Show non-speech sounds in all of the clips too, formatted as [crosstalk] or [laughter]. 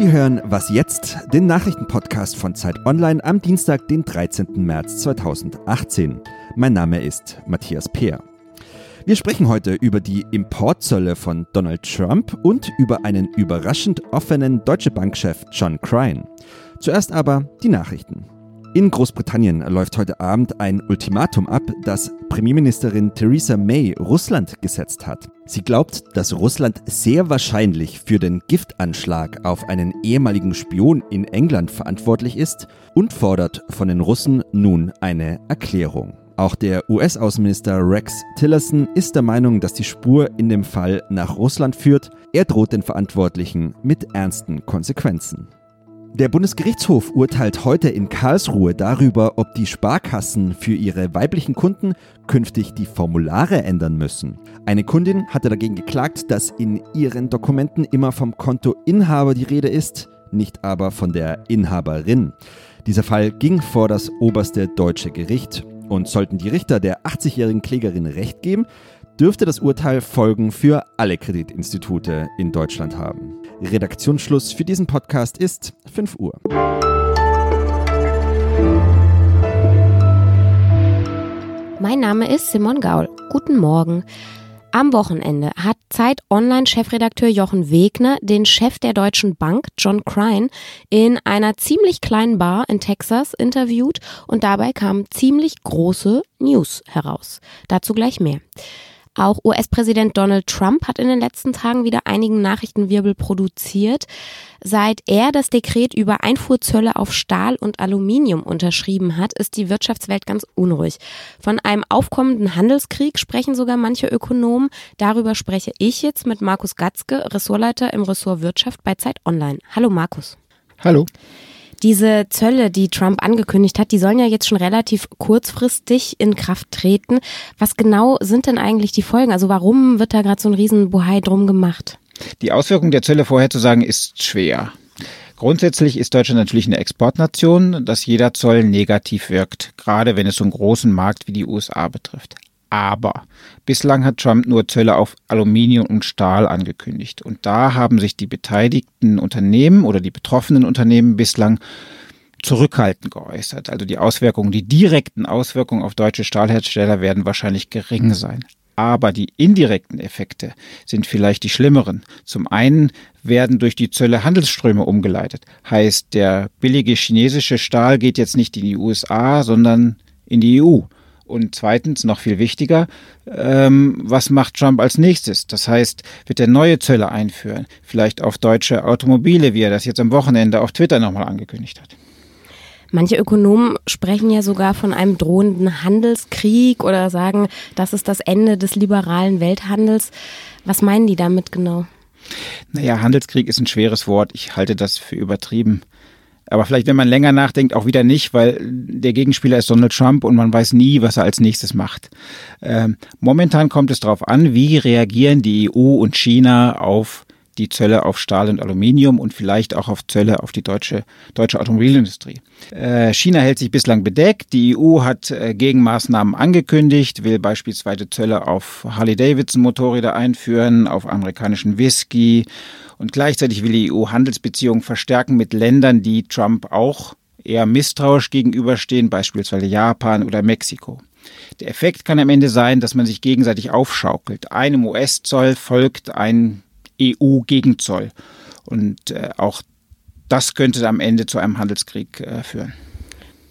Sie hören Was jetzt, den Nachrichtenpodcast von Zeit Online am Dienstag, den 13. März 2018. Mein Name ist Matthias Peer. Wir sprechen heute über die Importzölle von Donald Trump und über einen überraschend offenen Deutsche Bankchef John Crine. Zuerst aber die Nachrichten. In Großbritannien läuft heute Abend ein Ultimatum ab, das Premierministerin Theresa May Russland gesetzt hat. Sie glaubt, dass Russland sehr wahrscheinlich für den Giftanschlag auf einen ehemaligen Spion in England verantwortlich ist und fordert von den Russen nun eine Erklärung. Auch der US-Außenminister Rex Tillerson ist der Meinung, dass die Spur in dem Fall nach Russland führt. Er droht den Verantwortlichen mit ernsten Konsequenzen. Der Bundesgerichtshof urteilt heute in Karlsruhe darüber, ob die Sparkassen für ihre weiblichen Kunden künftig die Formulare ändern müssen. Eine Kundin hatte dagegen geklagt, dass in ihren Dokumenten immer vom Kontoinhaber die Rede ist, nicht aber von der Inhaberin. Dieser Fall ging vor das oberste deutsche Gericht und sollten die Richter der 80-jährigen Klägerin Recht geben, dürfte das Urteil Folgen für alle Kreditinstitute in Deutschland haben. Redaktionsschluss für diesen Podcast ist 5 Uhr. Mein Name ist Simon Gaul. Guten Morgen. Am Wochenende hat Zeit Online-Chefredakteur Jochen Wegner den Chef der Deutschen Bank, John Crine, in einer ziemlich kleinen Bar in Texas interviewt und dabei kamen ziemlich große News heraus. Dazu gleich mehr. Auch US-Präsident Donald Trump hat in den letzten Tagen wieder einigen Nachrichtenwirbel produziert. Seit er das Dekret über Einfuhrzölle auf Stahl und Aluminium unterschrieben hat, ist die Wirtschaftswelt ganz unruhig. Von einem aufkommenden Handelskrieg sprechen sogar manche Ökonomen. Darüber spreche ich jetzt mit Markus Gatzke, Ressortleiter im Ressort Wirtschaft bei Zeit Online. Hallo Markus. Hallo. Diese Zölle, die Trump angekündigt hat, die sollen ja jetzt schon relativ kurzfristig in Kraft treten. Was genau sind denn eigentlich die Folgen? Also warum wird da gerade so ein Riesenbohai drum gemacht? Die Auswirkungen der Zölle vorherzusagen ist schwer. Grundsätzlich ist Deutschland natürlich eine Exportnation, dass jeder Zoll negativ wirkt, gerade wenn es so einen großen Markt wie die USA betrifft. Aber bislang hat Trump nur Zölle auf Aluminium und Stahl angekündigt. Und da haben sich die beteiligten Unternehmen oder die betroffenen Unternehmen bislang zurückhaltend geäußert. Also die Auswirkungen, die direkten Auswirkungen auf deutsche Stahlhersteller werden wahrscheinlich gering sein. Aber die indirekten Effekte sind vielleicht die schlimmeren. Zum einen werden durch die Zölle Handelsströme umgeleitet. Heißt, der billige chinesische Stahl geht jetzt nicht in die USA, sondern in die EU. Und zweitens, noch viel wichtiger, ähm, was macht Trump als nächstes? Das heißt, wird er neue Zölle einführen? Vielleicht auf deutsche Automobile, wie er das jetzt am Wochenende auf Twitter nochmal angekündigt hat. Manche Ökonomen sprechen ja sogar von einem drohenden Handelskrieg oder sagen, das ist das Ende des liberalen Welthandels. Was meinen die damit genau? Naja, Handelskrieg ist ein schweres Wort. Ich halte das für übertrieben. Aber vielleicht, wenn man länger nachdenkt, auch wieder nicht, weil der Gegenspieler ist Donald Trump und man weiß nie, was er als nächstes macht. Ähm, momentan kommt es darauf an, wie reagieren die EU und China auf die Zölle auf Stahl und Aluminium und vielleicht auch auf Zölle auf die deutsche, deutsche Automobilindustrie. Äh, China hält sich bislang bedeckt. Die EU hat äh, Gegenmaßnahmen angekündigt, will beispielsweise Zölle auf Harley-Davidson-Motorräder einführen, auf amerikanischen Whisky und gleichzeitig will die EU Handelsbeziehungen verstärken mit Ländern, die Trump auch eher misstrauisch gegenüberstehen, beispielsweise Japan oder Mexiko. Der Effekt kann am Ende sein, dass man sich gegenseitig aufschaukelt. Einem US-Zoll folgt ein EU-Gegenzoll. Und äh, auch das könnte am Ende zu einem Handelskrieg äh, führen.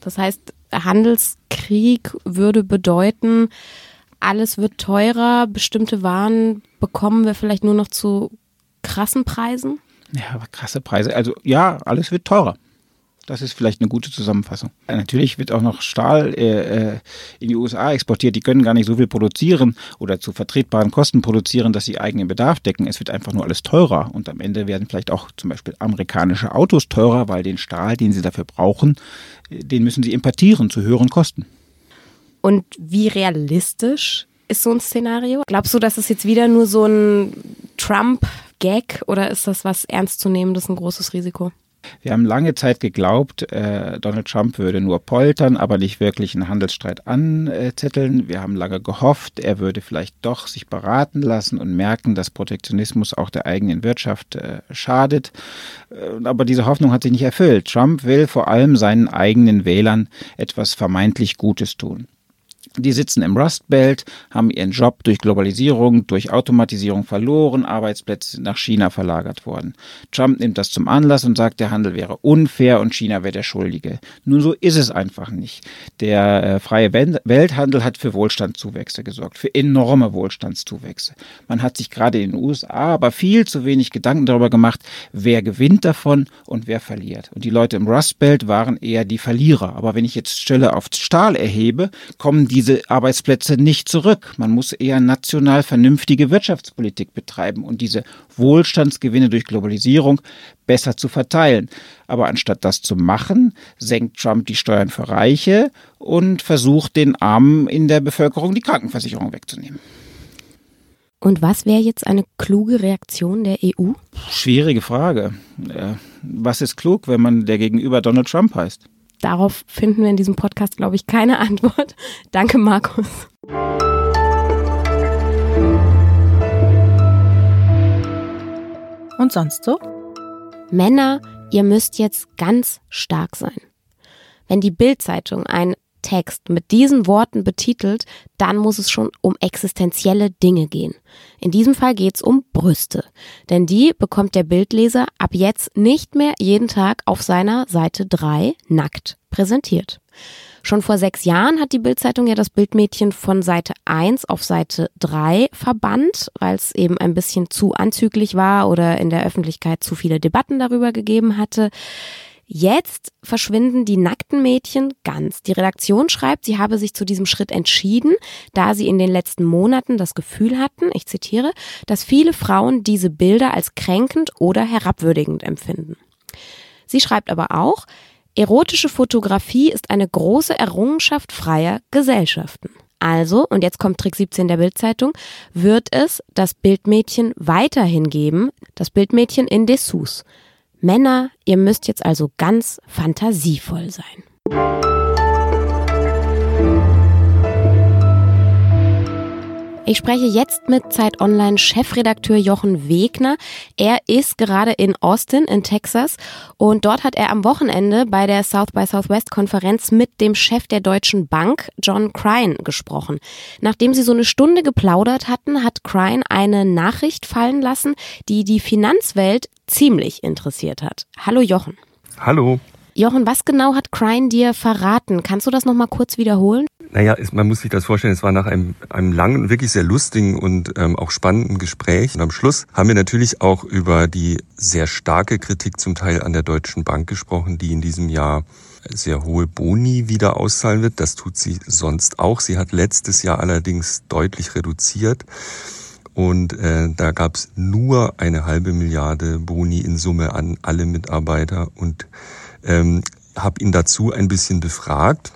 Das heißt, Handelskrieg würde bedeuten, alles wird teurer, bestimmte Waren bekommen wir vielleicht nur noch zu krassen Preisen? Ja, aber krasse Preise. Also ja, alles wird teurer. Das ist vielleicht eine gute Zusammenfassung. Natürlich wird auch noch Stahl äh, äh, in die USA exportiert. Die können gar nicht so viel produzieren oder zu vertretbaren Kosten produzieren, dass sie eigenen Bedarf decken. Es wird einfach nur alles teurer. Und am Ende werden vielleicht auch zum Beispiel amerikanische Autos teurer, weil den Stahl, den sie dafür brauchen, äh, den müssen sie importieren zu höheren Kosten. Und wie realistisch ist so ein Szenario? Glaubst du, dass es jetzt wieder nur so ein Trump-Gag oder ist das was ernstzunehmendes, ein großes Risiko? Wir haben lange Zeit geglaubt, äh, Donald Trump würde nur poltern, aber nicht wirklich einen Handelsstreit anzetteln. Wir haben lange gehofft, er würde vielleicht doch sich beraten lassen und merken, dass Protektionismus auch der eigenen Wirtschaft äh, schadet. Äh, aber diese Hoffnung hat sich nicht erfüllt. Trump will vor allem seinen eigenen Wählern etwas vermeintlich Gutes tun. Die sitzen im Rust Belt, haben ihren Job durch Globalisierung, durch Automatisierung verloren, Arbeitsplätze sind nach China verlagert worden. Trump nimmt das zum Anlass und sagt, der Handel wäre unfair und China wäre der Schuldige. Nun, so ist es einfach nicht. Der äh, freie Welthandel hat für Wohlstandszuwächse gesorgt, für enorme Wohlstandszuwächse. Man hat sich gerade in den USA aber viel zu wenig Gedanken darüber gemacht, wer gewinnt davon und wer verliert. Und die Leute im Rust Belt waren eher die Verlierer. Aber wenn ich jetzt Stelle auf Stahl erhebe, kommen die diese Arbeitsplätze nicht zurück. Man muss eher national vernünftige Wirtschaftspolitik betreiben und diese Wohlstandsgewinne durch Globalisierung besser zu verteilen. Aber anstatt das zu machen, senkt Trump die Steuern für Reiche und versucht den Armen in der Bevölkerung die Krankenversicherung wegzunehmen. Und was wäre jetzt eine kluge Reaktion der EU? Schwierige Frage. Äh, was ist klug, wenn man der Gegenüber Donald Trump heißt? Darauf finden wir in diesem Podcast, glaube ich, keine Antwort. [laughs] Danke, Markus. Und sonst so? Männer, ihr müsst jetzt ganz stark sein. Wenn die Bildzeitung ein Text mit diesen Worten betitelt, dann muss es schon um existenzielle Dinge gehen. In diesem Fall geht es um Brüste. Denn die bekommt der Bildleser ab jetzt nicht mehr jeden Tag auf seiner Seite 3 nackt präsentiert. Schon vor sechs Jahren hat die Bildzeitung ja das Bildmädchen von Seite 1 auf Seite 3 verbannt, weil es eben ein bisschen zu anzüglich war oder in der Öffentlichkeit zu viele Debatten darüber gegeben hatte. Jetzt verschwinden die nackten Mädchen ganz. Die Redaktion schreibt, sie habe sich zu diesem Schritt entschieden, da sie in den letzten Monaten das Gefühl hatten, ich zitiere, dass viele Frauen diese Bilder als kränkend oder herabwürdigend empfinden. Sie schreibt aber auch, erotische Fotografie ist eine große Errungenschaft freier Gesellschaften. Also, und jetzt kommt Trick 17 der Bildzeitung, wird es das Bildmädchen weiterhin geben, das Bildmädchen in Dessous. Männer, ihr müsst jetzt also ganz fantasievoll sein. Ich spreche jetzt mit Zeit Online Chefredakteur Jochen Wegner. Er ist gerade in Austin in Texas und dort hat er am Wochenende bei der South by Southwest Konferenz mit dem Chef der Deutschen Bank, John Crine, gesprochen. Nachdem sie so eine Stunde geplaudert hatten, hat Crine eine Nachricht fallen lassen, die die Finanzwelt ziemlich interessiert hat. Hallo Jochen. Hallo. Jochen, was genau hat Crine dir verraten? Kannst du das nochmal kurz wiederholen? Naja, man muss sich das vorstellen, es war nach einem, einem langen, wirklich sehr lustigen und ähm, auch spannenden Gespräch. Und am Schluss haben wir natürlich auch über die sehr starke Kritik zum Teil an der Deutschen Bank gesprochen, die in diesem Jahr sehr hohe Boni wieder auszahlen wird. Das tut sie sonst auch. Sie hat letztes Jahr allerdings deutlich reduziert. Und äh, da gab es nur eine halbe Milliarde Boni in Summe an alle Mitarbeiter. Und ähm, habe ihn dazu ein bisschen befragt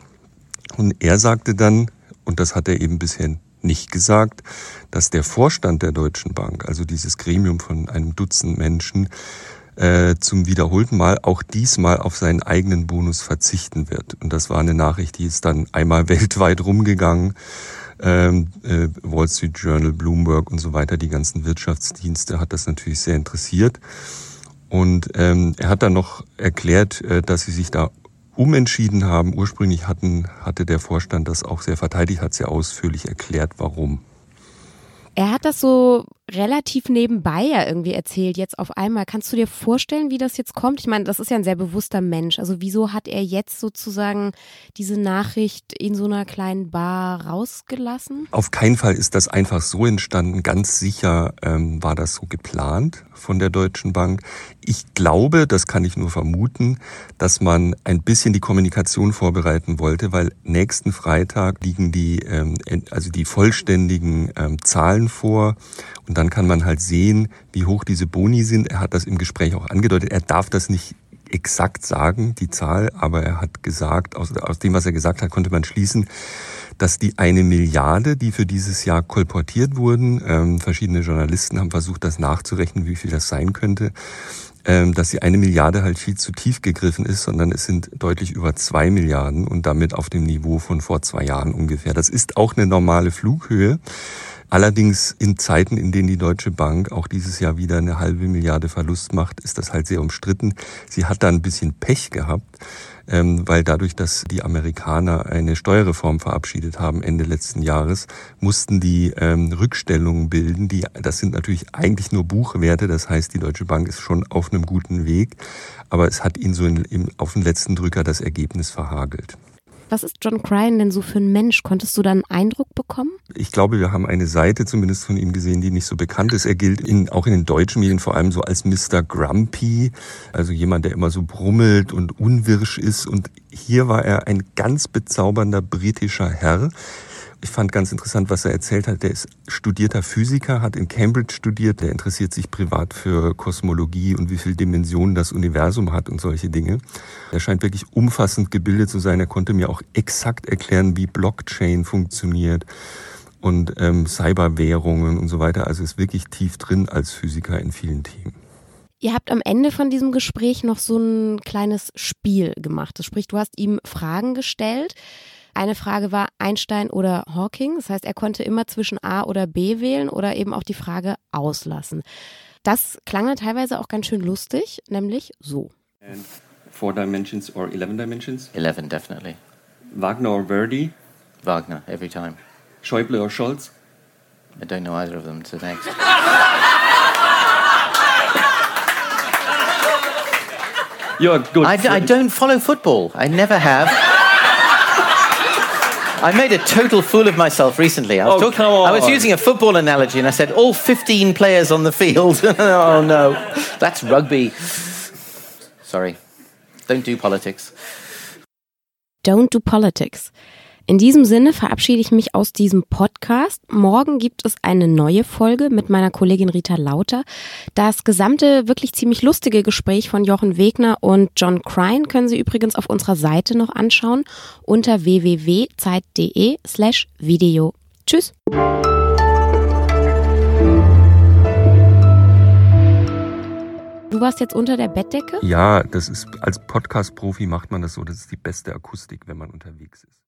und er sagte dann, und das hat er eben bisher nicht gesagt, dass der Vorstand der Deutschen Bank, also dieses Gremium von einem Dutzend Menschen, äh, zum wiederholten Mal auch diesmal auf seinen eigenen Bonus verzichten wird. Und das war eine Nachricht, die ist dann einmal [laughs] weltweit rumgegangen. Ähm, äh, Wall Street Journal, Bloomberg und so weiter, die ganzen Wirtschaftsdienste hat das natürlich sehr interessiert. Und ähm, er hat dann noch erklärt, äh, dass sie sich da umentschieden haben. Ursprünglich hatten, hatte der Vorstand das auch sehr verteidigt, hat sehr ausführlich erklärt, warum. Er hat das so relativ nebenbei ja irgendwie erzählt, jetzt auf einmal. Kannst du dir vorstellen, wie das jetzt kommt? Ich meine, das ist ja ein sehr bewusster Mensch. Also wieso hat er jetzt sozusagen diese Nachricht in so einer kleinen Bar rausgelassen? Auf keinen Fall ist das einfach so entstanden. Ganz sicher ähm, war das so geplant von der Deutschen Bank. Ich glaube, das kann ich nur vermuten, dass man ein bisschen die Kommunikation vorbereiten wollte, weil nächsten Freitag liegen die, ähm, also die vollständigen ähm, Zahlen vor und dann kann man halt sehen, wie hoch diese Boni sind. Er hat das im Gespräch auch angedeutet. Er darf das nicht exakt sagen, die Zahl, aber er hat gesagt, aus, aus dem, was er gesagt hat, konnte man schließen, dass die eine Milliarde, die für dieses Jahr kolportiert wurden, ähm, verschiedene Journalisten haben versucht, das nachzurechnen, wie viel das sein könnte, ähm, dass die eine Milliarde halt viel zu tief gegriffen ist, sondern es sind deutlich über zwei Milliarden und damit auf dem Niveau von vor zwei Jahren ungefähr. Das ist auch eine normale Flughöhe. Allerdings in Zeiten, in denen die Deutsche Bank auch dieses Jahr wieder eine halbe Milliarde Verlust macht, ist das halt sehr umstritten. Sie hat da ein bisschen Pech gehabt, ähm, weil dadurch, dass die Amerikaner eine Steuerreform verabschiedet haben Ende letzten Jahres, mussten die ähm, Rückstellungen bilden. Die, das sind natürlich eigentlich nur Buchwerte. Das heißt, die Deutsche Bank ist schon auf einem guten Weg, aber es hat ihnen so auf den letzten Drücker das Ergebnis verhagelt. Was ist John Cryan denn so für ein Mensch? Konntest du da einen Eindruck bekommen? Ich glaube, wir haben eine Seite zumindest von ihm gesehen, die nicht so bekannt ist. Er gilt in, auch in den deutschen Medien vor allem so als Mr. Grumpy, also jemand, der immer so brummelt und unwirsch ist. Und hier war er ein ganz bezaubernder britischer Herr, ich fand ganz interessant, was er erzählt hat. Der ist studierter Physiker, hat in Cambridge studiert. Der interessiert sich privat für Kosmologie und wie viele Dimensionen das Universum hat und solche Dinge. Er scheint wirklich umfassend gebildet zu sein. Er konnte mir auch exakt erklären, wie Blockchain funktioniert und ähm, Cyberwährungen und so weiter. Also ist wirklich tief drin als Physiker in vielen Themen. Ihr habt am Ende von diesem Gespräch noch so ein kleines Spiel gemacht. Sprich, du hast ihm Fragen gestellt. Eine Frage war Einstein oder Hawking. Das heißt, er konnte immer zwischen A oder B wählen oder eben auch die Frage auslassen. Das klang dann teilweise auch ganz schön lustig, nämlich so. And four dimensions or 11 dimensions? 11, definitely. Wagner or Verdi? Wagner, every time. Schäuble or Scholz? I don't know either of them, so thanks. [laughs] You're good. I, I don't follow football. I never have. I made a total fool of myself recently. I was, Oh, come I was using a football analogy and I said all 15 players on the field. [laughs] oh no, that's rugby. Sorry. Don't do politics. Don't do politics. In diesem Sinne verabschiede ich mich aus diesem Podcast. Morgen gibt es eine neue Folge mit meiner Kollegin Rita Lauter. Das gesamte wirklich ziemlich lustige Gespräch von Jochen Wegner und John Crine können Sie übrigens auf unserer Seite noch anschauen unter www.zeit.de slash Video. Tschüss. Du warst jetzt unter der Bettdecke? Ja, das ist als Podcast-Profi macht man das so. Das ist die beste Akustik, wenn man unterwegs ist.